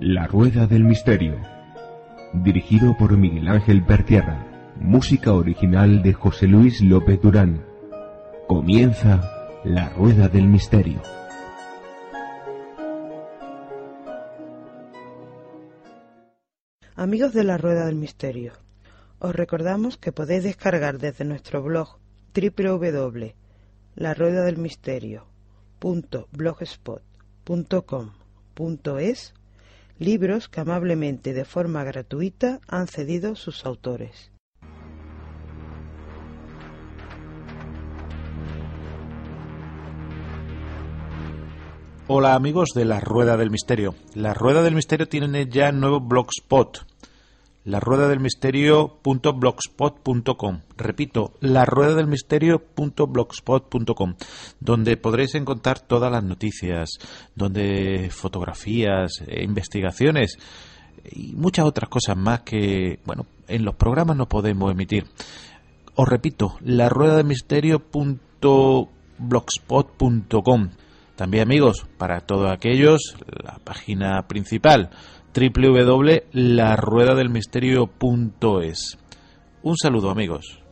La Rueda del Misterio. Dirigido por Miguel Ángel Pertierra. Música original de José Luis López Durán. Comienza La Rueda del Misterio. Amigos de la Rueda del Misterio, os recordamos que podéis descargar desde nuestro blog www.laruedadelmisterio.blogspot.com.es libros que amablemente de forma gratuita han cedido sus autores. Hola amigos de la Rueda del Misterio. La Rueda del Misterio tiene ya nuevo blogspot. La rueda del misterio.blogspot.com. Repito, la rueda del misterio.blogspot.com, donde podréis encontrar todas las noticias, donde fotografías, e investigaciones y muchas otras cosas más que, bueno, en los programas no podemos emitir. Os repito, la rueda del misterio.blogspot.com también amigos, para todos aquellos, la página principal www.laruedadelmisterio.es. Un saludo amigos.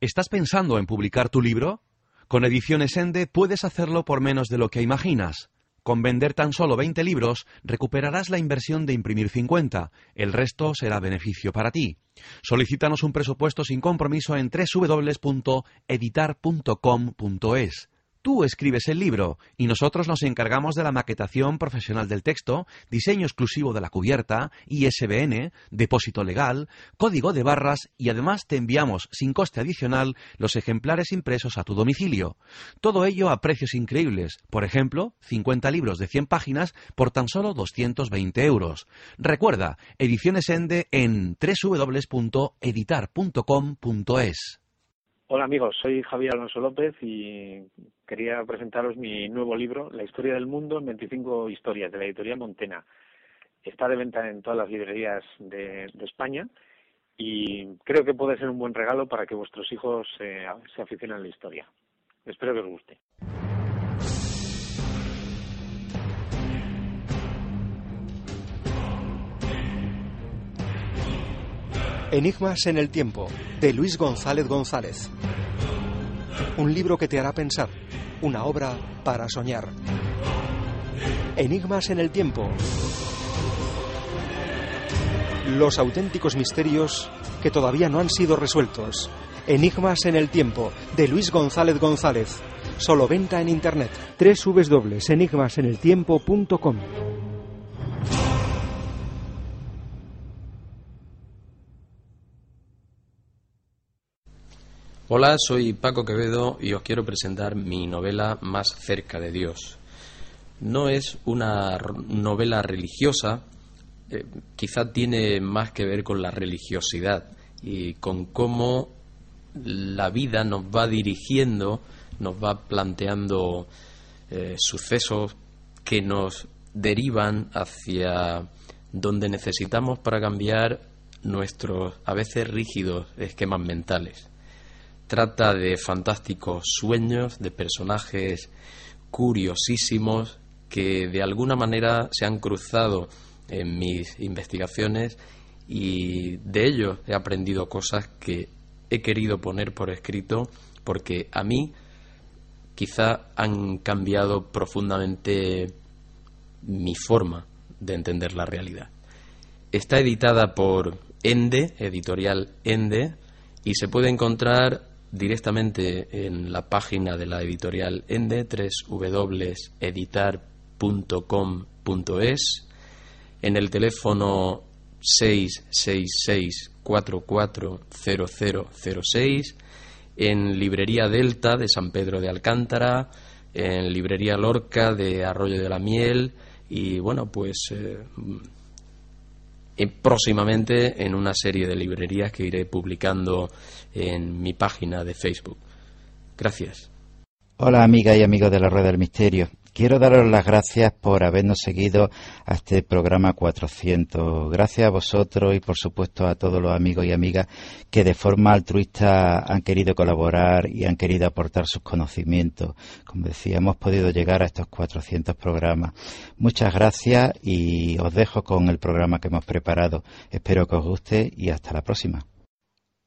¿Estás pensando en publicar tu libro? Con Ediciones Ende puedes hacerlo por menos de lo que imaginas. Con vender tan solo 20 libros recuperarás la inversión de imprimir 50. El resto será beneficio para ti. Solicítanos un presupuesto sin compromiso en www.editar.com.es. Tú escribes el libro y nosotros nos encargamos de la maquetación profesional del texto, diseño exclusivo de la cubierta, ISBN, depósito legal, código de barras y además te enviamos sin coste adicional los ejemplares impresos a tu domicilio. Todo ello a precios increíbles. Por ejemplo, 50 libros de 100 páginas por tan solo 220 euros. Recuerda, Ediciones Ende en www.editar.com.es. Hola amigos, soy Javier Alonso López y quería presentaros mi nuevo libro, La historia del mundo en 25 historias, de la editorial Montena. Está de venta en todas las librerías de, España y creo que puede ser un buen regalo para que vuestros hijos se aficionen a la historia. Espero que os guste. Enigmas en el tiempo, de Luis González González. Un libro que te hará pensar, una obra para soñar. Enigmas en el tiempo. Los auténticos misterios que todavía no han sido resueltos. Enigmas en el tiempo, de Luis González González. Solo venta en internet. www.enigmaseneltiempo.com Hola, soy Paco Quevedo y os quiero presentar mi novela Más cerca de Dios. No es una novela religiosa, eh, quizá tiene más que ver con la religiosidad y con cómo la vida nos va dirigiendo, nos va planteando eh, sucesos que nos derivan hacia donde necesitamos para cambiar nuestros a veces rígidos esquemas mentales. Trata de fantásticos sueños, de personajes curiosísimos que de alguna manera se han cruzado en mis investigaciones y de ellos he aprendido cosas que he querido poner por escrito porque a mí quizá han cambiado profundamente mi forma de entender la realidad. Está editada por Ende, editorial Ende, y se puede encontrar directamente en la página de la editorial Ende, www.editar.com.es, en el teléfono 666 440006, en Librería Delta de San Pedro de Alcántara, en Librería Lorca de Arroyo de la Miel y bueno, pues eh, próximamente en una serie de librerías que iré publicando en mi página de Facebook. Gracias. Hola amiga y amigos de la Rueda del Misterio. Quiero daros las gracias por habernos seguido a este programa 400. Gracias a vosotros y por supuesto a todos los amigos y amigas que de forma altruista han querido colaborar y han querido aportar sus conocimientos. Como decía, hemos podido llegar a estos 400 programas. Muchas gracias y os dejo con el programa que hemos preparado. Espero que os guste y hasta la próxima.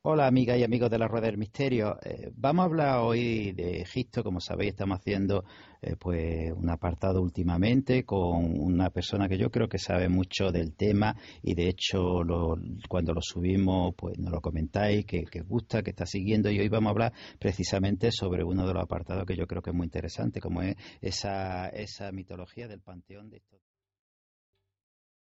Hola amigas y amigos de la Rueda del Misterio. Eh, vamos a hablar hoy de Egipto. Como sabéis, estamos haciendo eh, pues un apartado últimamente con una persona que yo creo que sabe mucho del tema y de hecho cuando lo subimos pues nos lo comentáis, que, que gusta, que está siguiendo y hoy vamos a hablar precisamente sobre uno de los apartados que yo creo que es muy interesante, como es esa, esa mitología del panteón de estos.